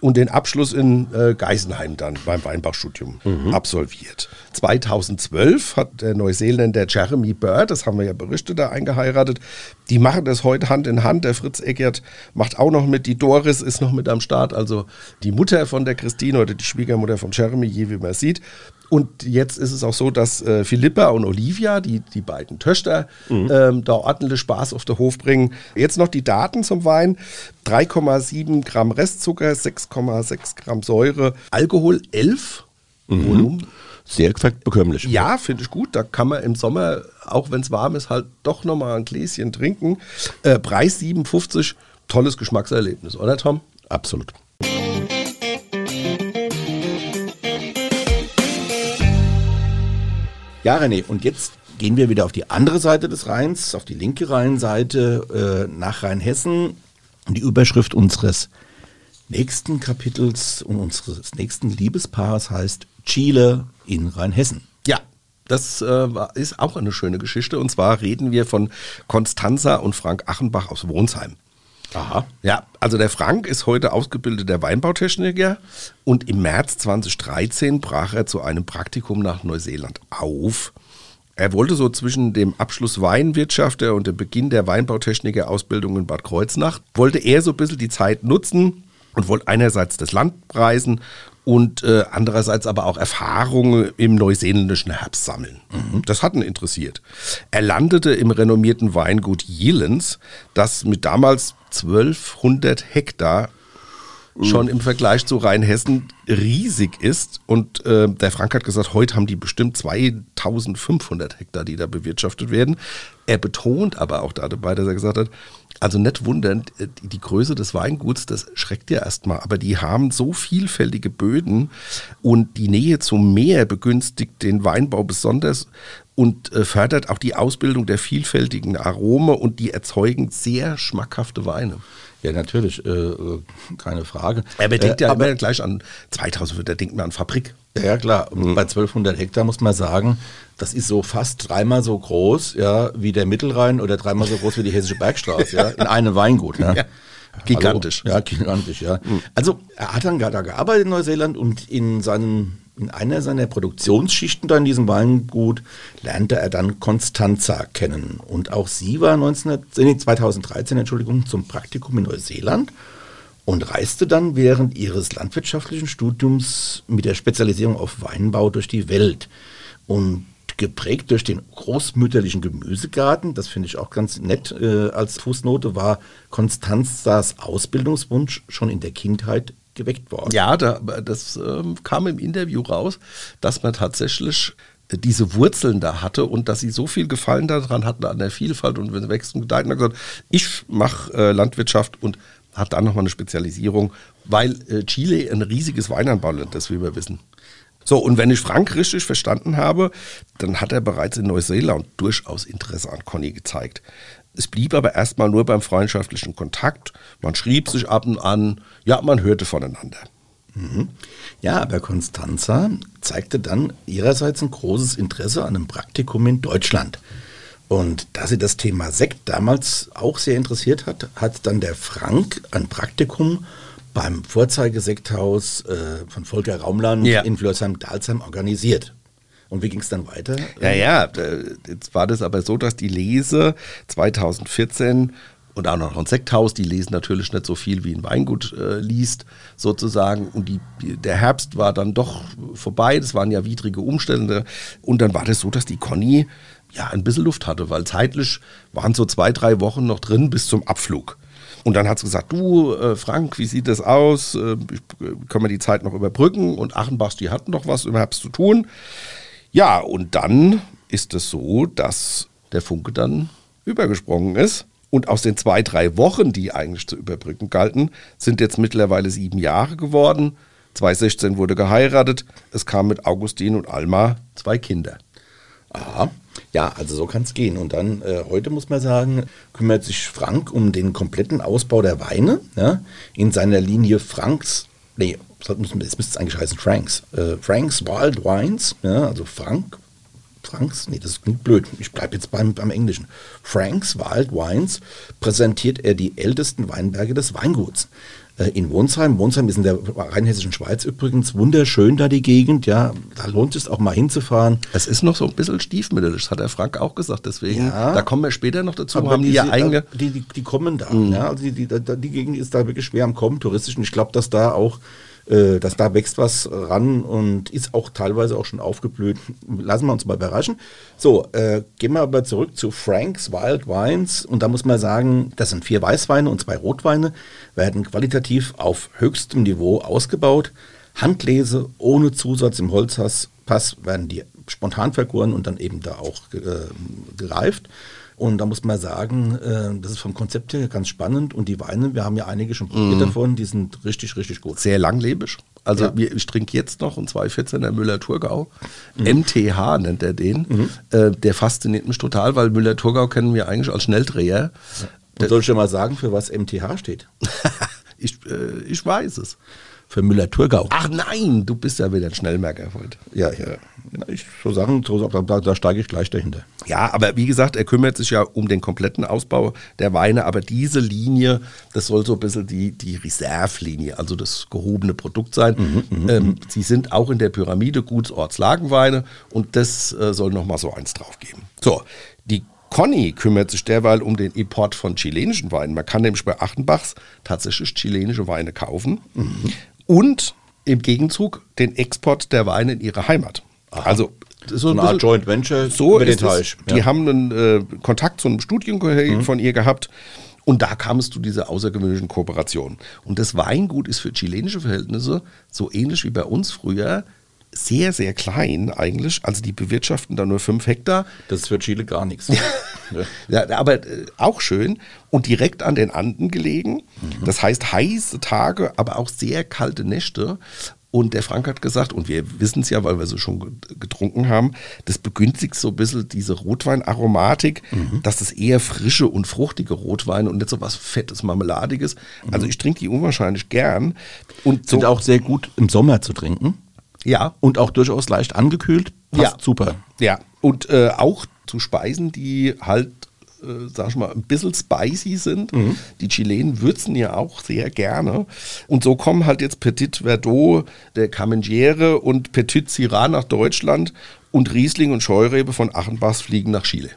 B: und den Abschluss in äh, Geisenheim dann beim Weinbachstudium absolviert. 2012 hat der Neuseeländer Jeremy Bird, das haben wir ja berichtet, da eingeheiratet. Die machen das heute Hand in Hand. Der Fritz Eckert macht auch noch mit. Die Doris ist noch mit am Start, also die Mutter von der Christine oder die Schwiegermutter von Jeremy, je wie man sieht. Und jetzt ist es auch so, dass äh, Philippa und Olivia, die, die beiden Töchter, ähm, da ordentlich Spaß auf den Hof bringen. Jetzt noch die Daten zum Wein. 3,7 Gramm Restzucker, 6,6 Gramm Säure, Alkohol 11, Volumen
C: Sehr bekömmlich.
B: Ja, finde ich gut. Da kann man im Sommer, auch wenn es warm ist, halt doch nochmal ein Gläschen trinken. Äh, Preis 57, tolles Geschmackserlebnis, oder Tom?
C: Absolut. Ja, René, und jetzt gehen wir wieder auf die andere Seite des Rheins, auf die linke Rheinseite, äh, nach Rheinhessen. Und die Überschrift unseres nächsten Kapitels und unseres nächsten Liebespaares heißt Chile in Rheinhessen.
B: Ja, das äh, ist auch eine schöne Geschichte. Und zwar reden wir von Konstanza und Frank Achenbach aus Wohnsheim. Aha. Ja, also der Frank ist heute ausgebildeter Weinbautechniker und im März 2013 brach er zu einem Praktikum nach Neuseeland auf. Er wollte so zwischen dem Abschluss Weinwirtschafter und dem Beginn der Weinbautechniker-Ausbildung in Bad Kreuznach, wollte er so ein bisschen die Zeit nutzen und wollte einerseits das Land preisen und äh, andererseits aber auch Erfahrungen im neuseeländischen Herbst sammeln. Mhm. Das hat ihn interessiert. Er landete im renommierten Weingut Jelens, das mit damals 1200 Hektar schon im Vergleich zu Rheinhessen riesig ist. Und äh, der Frank hat gesagt, heute haben die bestimmt 2500 Hektar, die da bewirtschaftet werden. Er betont aber auch dabei, dass er gesagt hat, also nicht wundern, die Größe des Weinguts, das schreckt ja erstmal, aber die haben so vielfältige Böden und die Nähe zum Meer begünstigt den Weinbau besonders und äh, fördert auch die Ausbildung der vielfältigen Arome und die erzeugen sehr schmackhafte Weine.
C: Ja, natürlich, äh, äh keine Frage.
B: Er bedenkt äh, ja aber gleich an 2000, da denkt man an Fabrik.
C: Ja, klar. Mhm. Bei 1200 Hektar muss man sagen, das ist so fast dreimal so groß ja, wie der Mittelrhein oder dreimal so groß wie die Hessische Bergstraße, ja, <laughs> in einem Weingut. Ne? Ja.
B: Gigantisch.
C: Also, ja, gigantisch, ja. Mhm. Also er hat dann da gearbeitet in Neuseeland und in seinen in einer seiner Produktionsschichten da in diesem Weingut lernte er dann Constanza kennen. Und auch sie war 19, 2013 Entschuldigung, zum Praktikum in Neuseeland und reiste dann während ihres landwirtschaftlichen Studiums mit der Spezialisierung auf Weinbau durch die Welt. Und geprägt durch den großmütterlichen Gemüsegarten, das finde ich auch ganz nett äh, als Fußnote, war Constanzas Ausbildungswunsch schon in der Kindheit geweckt worden.
B: Ja, da, das ähm, kam im Interview raus, dass man tatsächlich äh, diese Wurzeln da hatte und dass sie so viel Gefallen daran hatten an der Vielfalt und gedeiht, und gesagt, ich mache äh, Landwirtschaft und hat dann nochmal eine Spezialisierung, weil äh, Chile ein riesiges Weinanbauland ist, wie wir wissen. So, und wenn ich Frank richtig verstanden habe, dann hat er bereits in Neuseeland durchaus Interesse an Conny gezeigt. Es blieb aber erstmal nur beim freundschaftlichen Kontakt. Man schrieb sich ab und an, ja, man hörte voneinander.
C: Mhm. Ja, aber Constanza zeigte dann ihrerseits ein großes Interesse an einem Praktikum in Deutschland. Und da sie das Thema Sekt damals auch sehr interessiert hat, hat dann der Frank ein Praktikum beim Vorzeigesekthaus äh, von Volker Raumland ja. in Flörsheim-Dalsheim organisiert. Und wie ging es dann weiter?
B: Ja, ja, jetzt war das aber so, dass die Lese 2014 und auch noch ein Sekthaus, die lesen natürlich nicht so viel wie ein Weingut äh, liest, sozusagen. Und die, der Herbst war dann doch vorbei, das waren ja widrige Umstände. Und dann war das so, dass die Conny ja ein bisschen Luft hatte, weil zeitlich waren so zwei, drei Wochen noch drin bis zum Abflug. Und dann hat sie gesagt, du äh, Frank, wie sieht das aus? Äh, können wir die Zeit noch überbrücken? Und Achenbachs, die hatten doch was im Herbst zu tun. Ja, und dann ist es so, dass der Funke dann übergesprungen ist. Und aus den zwei, drei Wochen, die eigentlich zu überbrücken galten, sind jetzt mittlerweile sieben Jahre geworden. 2016 wurde geheiratet. Es kam mit Augustin und Alma zwei Kinder.
C: Aha. Ja, also so kann es gehen. Und dann, äh, heute muss man sagen, kümmert sich Frank um den kompletten Ausbau der Weine ja, in seiner Linie Franks, nee, jetzt müsste es eigentlich heißen Franks. Äh, Franks Wild Wines, ja, also Frank, Franks, nee, das klingt blöd. Ich bleibe jetzt beim, beim Englischen. Franks Wild Wines präsentiert er die ältesten Weinberge des Weinguts. Äh, in Wonsheim. Wonsheim ist in der rheinhessischen Schweiz übrigens wunderschön da die Gegend. Ja, da lohnt es auch mal hinzufahren.
B: Es ist noch so ein bisschen stiefmütterlich, das hat der Frank auch gesagt. Deswegen,
C: ja,
B: da kommen wir später noch dazu.
C: Aber haben die, ja eigene. Die, die, die, kommen da. Mhm. Ja, also die, die, die Gegend ist da wirklich schwer am Kommen, touristisch. Und ich glaube, dass da auch äh, dass da wächst was ran und ist auch teilweise auch schon aufgeblüht. Lassen wir uns mal überraschen. So, äh, gehen wir aber zurück zu Frank's Wild Wines und da muss man sagen, das sind vier Weißweine und zwei Rotweine, werden qualitativ auf höchstem Niveau ausgebaut. Handlese ohne Zusatz im Holzhaus Pass werden die spontan vergoren und dann eben da auch äh, gereift. Und da muss man sagen, äh, das ist vom Konzept her ganz spannend. Und die Weine, wir haben ja einige schon probiert
B: Mhm.
C: davon, die sind richtig, richtig gut.
B: Sehr langlebig. Also
C: Ja.
B: wir, ich trinke jetzt noch einen 214er Müller-Thurgau.
C: Mhm.
B: MTH nennt er den. Äh, der fasziniert mich total, weil Müller-Thurgau kennen wir eigentlich als Schnelldreher.
C: Und soll ich dir mal sagen, für was MTH steht? <laughs>
B: ich, äh, ich weiß es.
C: Für Müller-Thurgau.
B: Ach nein, du bist ja wieder ein Schnellmerker heute.
C: Ja, ja. Ich, so Sachen, so, da, da steige ich gleich dahinter.
B: Ja, aber wie gesagt, er kümmert sich ja um den kompletten Ausbau der Weine, aber diese Linie, das soll so ein bisschen die, die Reserve-Linie, also das gehobene Produkt sein. ähm, sie sind auch in der Pyramide Gutsortslagenweine und das äh, soll nochmal so eins drauf geben. So, die Conny kümmert sich derweil um den Import von chilenischen Weinen. Man kann nämlich bei Achenbachs tatsächlich chilenische Weine kaufen und im Gegenzug den Export der Weine in ihre Heimat. Also das ist
C: So eine
B: ein
C: Art Joint Venture
B: so
C: über den
B: ist es.
C: Teich.
B: Die
C: Ja. Mhm.
B: haben einen äh, Kontakt zu einem Studienkollegen von ihr gehabt. Und da kam es zu dieser außergewöhnlichen Kooperation. Und das Weingut ist für chilenische Verhältnisse so ähnlich wie bei uns früher sehr, sehr klein eigentlich. Also die bewirtschaften da nur fünf Hektar.
C: Das ist für Chile gar nichts. <laughs> Ja.
B: Aber äh, auch schön und direkt an den Anden gelegen. Das heißt heiße Tage, aber auch sehr kalte Nächte. Und der Frank hat gesagt, und wir wissen es ja, weil wir so schon ge- getrunken haben, das begünstigt so ein bisschen diese Rotweinaromatik, dass es eher frische und fruchtige Rotweine und nicht so was fettes, marmeladiges. Also ich trinke die unwahrscheinlich gern. Und so,
C: Sind auch sehr gut im Sommer zu trinken
B: ja,
C: und auch durchaus leicht angekühlt. Passt
B: Ja.
C: super.
B: Ja, und äh, auch zu Speisen, die halt, äh, sag ich mal, ein bisschen spicy sind. Die Chilenen würzen ja auch sehr gerne. Und so kommen halt jetzt Petit Verdot, der Camengere und Petit Syrah nach Deutschland und Riesling und Scheurebe von Achenbachs fliegen nach Chile.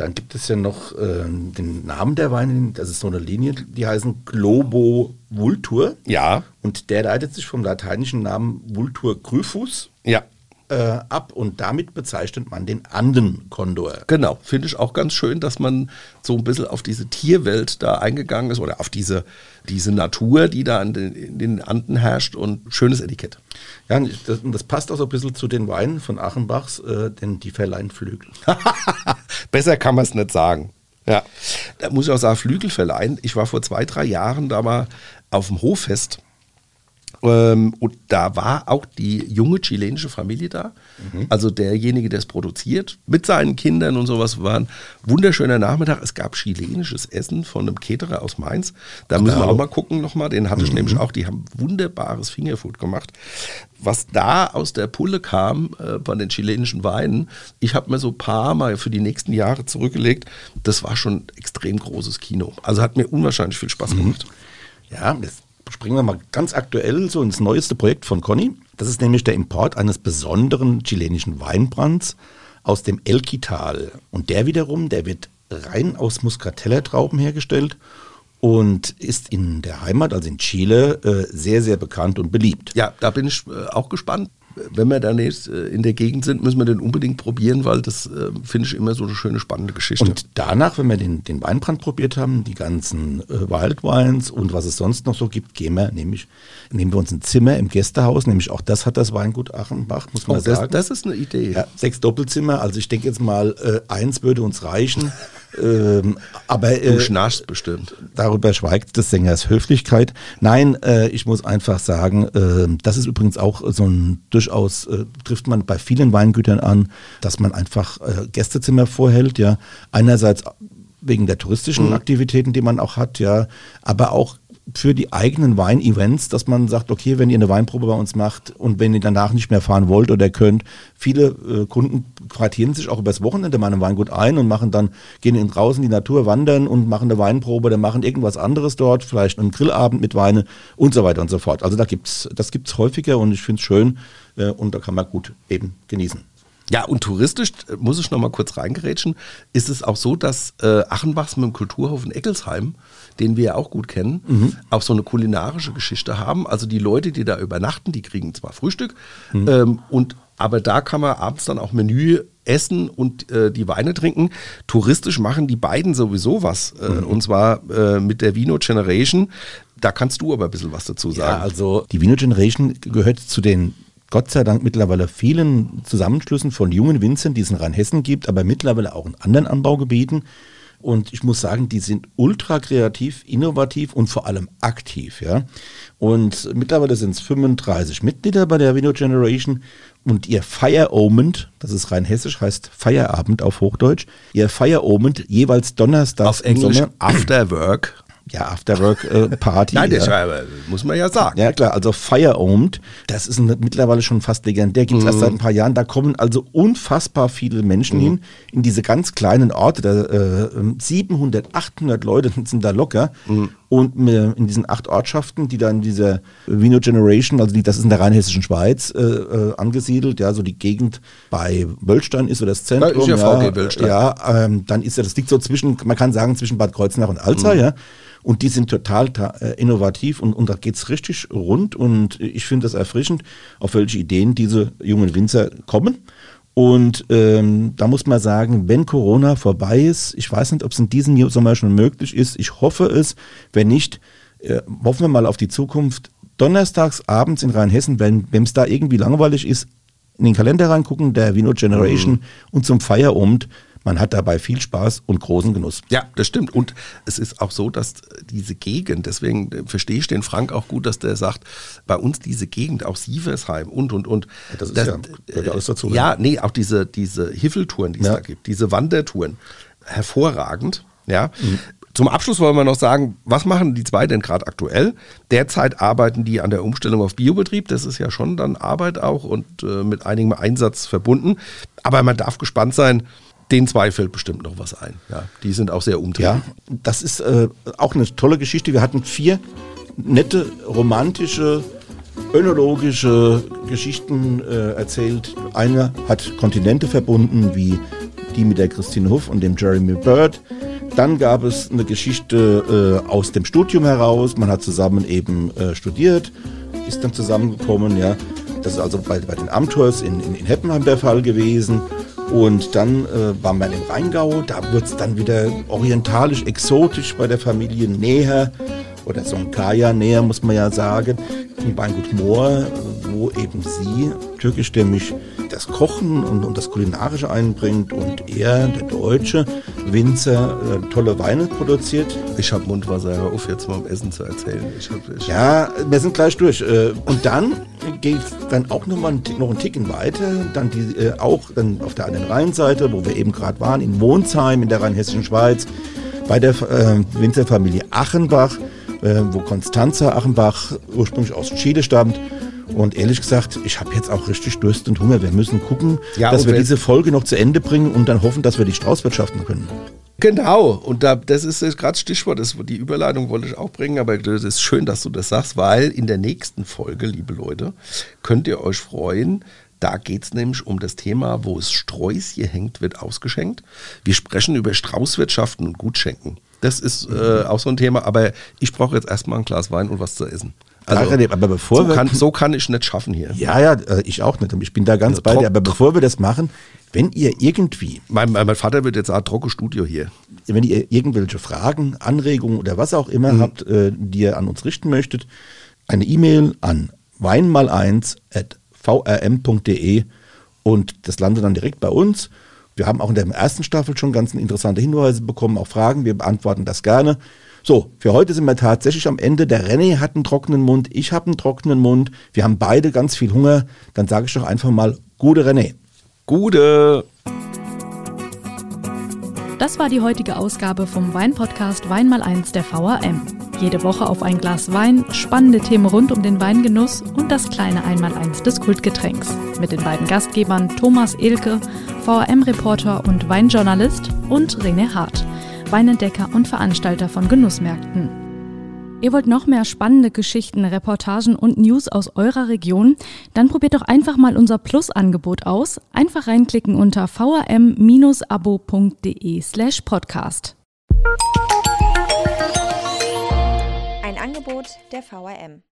C: Dann gibt es ja noch äh, den Namen der Weine, das ist so eine Linie, die heißen Globo Vultur.
B: Ja,
C: Und der leitet sich vom lateinischen Namen Vultur gryphus
B: ja.
C: Äh, ab und damit bezeichnet man den Andenkondor.
B: Genau, finde ich auch ganz schön, dass man so ein bisschen auf diese Tierwelt da eingegangen ist oder auf diese, diese Natur, die da in den, in den Anden herrscht und schönes Etikett.
C: Ja, und das, das passt auch so ein bisschen zu den Weinen von Achenbachs, äh, denn die verleihen Flügel. <laughs>
B: Besser kann man es nicht sagen. Ja, da muss ich auch sagen, Flügel verleihen. Ich war vor zwei, drei Jahren da mal auf dem Hoffest. Ähm, und da war auch die junge chilenische Familie da. Also derjenige, der es produziert, mit seinen Kindern und sowas. War ein wunderschöner Nachmittag. Es gab chilenisches Essen von einem Caterer aus Mainz. Da müssen wir auch mal gucken nochmal. Den hatte ich nämlich auch. Die haben wunderbares Fingerfood gemacht. Was da aus der Pulle kam äh, bei den chilenischen Weinen, ich habe mir so ein paar Mal für die nächsten Jahre zurückgelegt. Das war schon ein extrem großes Kino. Also hat mir unwahrscheinlich viel Spaß gemacht.
C: Ja, jetzt springen wir mal ganz aktuell so ins neueste Projekt von Conny. Das ist nämlich der Import eines besonderen chilenischen Weinbrands aus dem Elquital. Und der wiederum, der wird rein aus Muscatella-Trauben hergestellt und ist in der Heimat, also in Chile, äh, sehr, sehr bekannt und beliebt.
B: Ja, da bin ich äh, auch gespannt. Wenn wir da nächst äh, in der Gegend sind, müssen wir den unbedingt probieren, weil das äh, finde ich immer so eine schöne, spannende Geschichte.
C: Und danach, wenn wir den, den Weinbrand probiert haben, die ganzen äh, Wild Wines und was es sonst noch so gibt, gehen wir nämlich, nehmen wir uns ein Zimmer im Gästehaus, nämlich auch das hat das Weingut Achenbach, muss man
B: oh, das,
C: sagen.
B: das ist eine Idee.
C: Ja, sechs Doppelzimmer, also ich denke jetzt mal, äh, eins würde uns reichen. <laughs> ähm, aber
B: Du
C: äh,
B: schnarchst bestimmt.
C: darüber schweigt des Sängers Höflichkeit. Nein, äh, ich muss einfach sagen, äh, das ist übrigens auch so ein durchaus, äh, trifft man bei vielen Weingütern an, dass man einfach äh, Gästezimmer vorhält, ja. Einerseits wegen der touristischen Aktivitäten, die man auch hat, ja, aber auch für die eigenen Weinevents, dass man sagt, okay, wenn ihr eine Weinprobe bei uns macht und wenn ihr danach nicht mehr fahren wollt oder könnt, viele äh, Kunden quartieren sich auch übers Wochenende mal einem Weingut ein und machen dann, gehen in draußen in die Natur wandern und machen eine Weinprobe oder machen irgendwas anderes dort, vielleicht einen Grillabend mit Weine und so weiter und so fort. Also da gibt's, das gibt's häufiger und ich finde es schön äh, und da kann man gut eben genießen.
B: Ja, und touristisch, äh, muss ich noch mal kurz reingerätschen, ist es auch so, dass äh, Achenbachs mit dem Kulturhof in Eckelsheim, den wir ja auch gut kennen, auch so eine kulinarische Geschichte haben. Also die Leute, die da übernachten, die kriegen zwar Frühstück, ähm, und, aber da kann man abends dann auch Menü essen und äh, die Weine trinken. Touristisch machen die beiden sowieso was, äh, und zwar äh, mit der Vino Generation. Da kannst du aber ein bisschen was dazu sagen.
C: Ja, also die Vino Generation gehört zu den Gott sei Dank mittlerweile vielen Zusammenschlüssen von jungen Winzern, die es in Rheinhessen gibt, aber mittlerweile auch in anderen Anbaugebieten. Und ich muss sagen, die sind ultra kreativ, innovativ und vor allem aktiv. Ja? Und mittlerweile sind es 35 Mitglieder bei der Vino Generation. Und ihr Feierabend, das ist rein hessisch, heißt Feierabend auf Hochdeutsch, ihr Feierabend jeweils donnerstags
B: auf Englisch After Work
C: ja, Afterwork-Party.
B: Nein, das
C: ja.
B: muss man ja sagen.
C: Ja, klar, also Fireowned, das ist mittlerweile schon fast legendär, gibt es mhm. erst seit ein paar Jahren. Da kommen also unfassbar viele Menschen mhm. hin, in diese ganz kleinen Orte. Da, äh, 700, 800 Leute <laughs> sind da locker. Mhm. Und in diesen acht Ortschaften, die dann diese Vino Generation, also die, das ist in der rheinhessischen Schweiz äh, äh, angesiedelt, ja, so die Gegend bei Wölstein ist so das Zentrum. Da ist
B: ja, VG Wölstein.
C: Ja, ähm, dann ist ja, das liegt so zwischen, man kann sagen, zwischen Bad Kreuznach und Alzey, mhm. ja. Und die sind total äh, innovativ und, und da geht's richtig rund und ich finde das erfrischend, auf welche Ideen diese jungen Winzer kommen. Und ähm, da muss man sagen, wenn Corona vorbei ist, ich weiß nicht, ob es in diesem Sommer schon möglich ist, ich hoffe es, wenn nicht, äh, hoffen wir mal auf die Zukunft. Donnerstags abends in Rheinhessen, wenn es da irgendwie langweilig ist, in den Kalender reingucken, der Vino Generation mhm. und zum Feierabend man hat dabei viel Spaß und großen Genuss.
B: Ja, das stimmt. Und es ist auch so, dass diese Gegend, deswegen verstehe ich den Frank auch gut, dass der sagt, bei uns diese Gegend, auch Sieversheim und, und, und.
C: Ja, das ist das, ja, gehört ja alles dazu.
B: Ja, nee, auch diese, diese Hiffeltouren, die es ja. da gibt, diese Wandertouren, hervorragend. Ja. Mhm. Zum Abschluss wollen wir noch sagen, was machen die zwei denn gerade aktuell? Derzeit arbeiten die an der Umstellung auf Biobetrieb. Das ist ja schon dann Arbeit auch und äh, mit einigem Einsatz verbunden. Aber man darf gespannt sein, den zwei fällt bestimmt noch was ein. Ja, die sind auch sehr umtriebig. Ja,
C: das ist äh, auch eine tolle Geschichte. Wir hatten vier nette, romantische, önologische Geschichten äh, erzählt. Eine hat Kontinente verbunden, wie die mit der Christine Huff und dem Jeremy Bird. Dann gab es eine Geschichte äh, aus dem Studium heraus. Man hat zusammen eben äh, studiert, ist dann zusammengekommen. Ja, das ist also bei, bei den Amtors in, in, in Heppenheim der Fall gewesen. Und dann äh, waren wir im Rheingau, da wurde es dann wieder orientalisch, exotisch bei der Familie näher oder so ein Kaya näher, muss man ja sagen, im Weingut Moor, wo eben sie türkischstämmig das Kochen und, und, das Kulinarische einbringt und er, der deutsche Winzer, äh, tolle Weine produziert.
B: Ich habe Mundwasser, hör auf jetzt mal um Essen zu erzählen. Ich hab, ich
C: ja, wir sind gleich durch. Äh, und dann geht dann auch noch, mal ein, noch einen Ticken weiter, dann die, äh, auch dann auf der anderen Rheinseite, wo wir eben gerade waren, in Wohnsheim in der rheinhessischen Schweiz, bei der äh, Winzerfamilie Achenbach, äh, wo Constanza Achenbach ursprünglich aus Chile stammt und ehrlich gesagt, ich habe jetzt auch richtig Durst und Hunger. Wir müssen gucken, ja, dass wir diese Folge noch zu Ende bringen und dann hoffen, dass wir die Strauß wirtschaften können.
B: Genau, und da, das ist gerade Stichwort, das, die Überleitung wollte ich auch bringen, aber das ist schön, dass du das sagst, weil in der nächsten Folge, liebe Leute, könnt ihr euch freuen, da geht es nämlich um das Thema, wo es Sträußchen hängt, wird ausgeschenkt. Wir sprechen über Straußwirtschaften und Gutschenken. Das ist äh, auch so ein Thema, aber ich brauche jetzt erstmal ein Glas Wein und was zu essen.
C: Also, aber bevor
B: so, wir, kann, so kann ich nicht schaffen hier.
C: Ja, ja, äh, ich auch nicht. Ich bin da ganz also, bei dir. Aber bevor wir das machen, wenn ihr irgendwie.
B: Mein, mein Vater wird jetzt sagen, trocke Studio hier.
C: Wenn ihr irgendwelche Fragen, Anregungen oder was auch immer mhm. habt, äh, die ihr an uns richten möchtet, eine E-Mail an weinmal1.vrm.de und das landet dann direkt bei uns. Wir haben auch in der ersten Staffel schon ganz interessante Hinweise bekommen, auch Fragen. Wir beantworten das gerne. So, für heute sind wir tatsächlich am Ende. Der René hat einen trockenen Mund, ich habe einen trockenen Mund. Wir haben beide ganz viel Hunger. Dann sage ich doch einfach mal, gute René.
B: Gute.
A: Das war die heutige Ausgabe vom Weinpodcast Wein mal eins der VAM. Jede Woche auf ein Glas Wein, spannende Themen rund um den Weingenuss und das kleine Einmaleins des Kultgetränks. Mit den beiden Gastgebern Thomas Elke, VAM-Reporter und Weinjournalist und René Hart. Weinentdecker und Veranstalter von Genussmärkten. Ihr wollt noch mehr spannende Geschichten, Reportagen und News aus eurer Region? Dann probiert doch einfach mal unser Plus-Angebot aus. Einfach reinklicken unter vam-abo.de slash podcast.
E: Ein Angebot der VRM.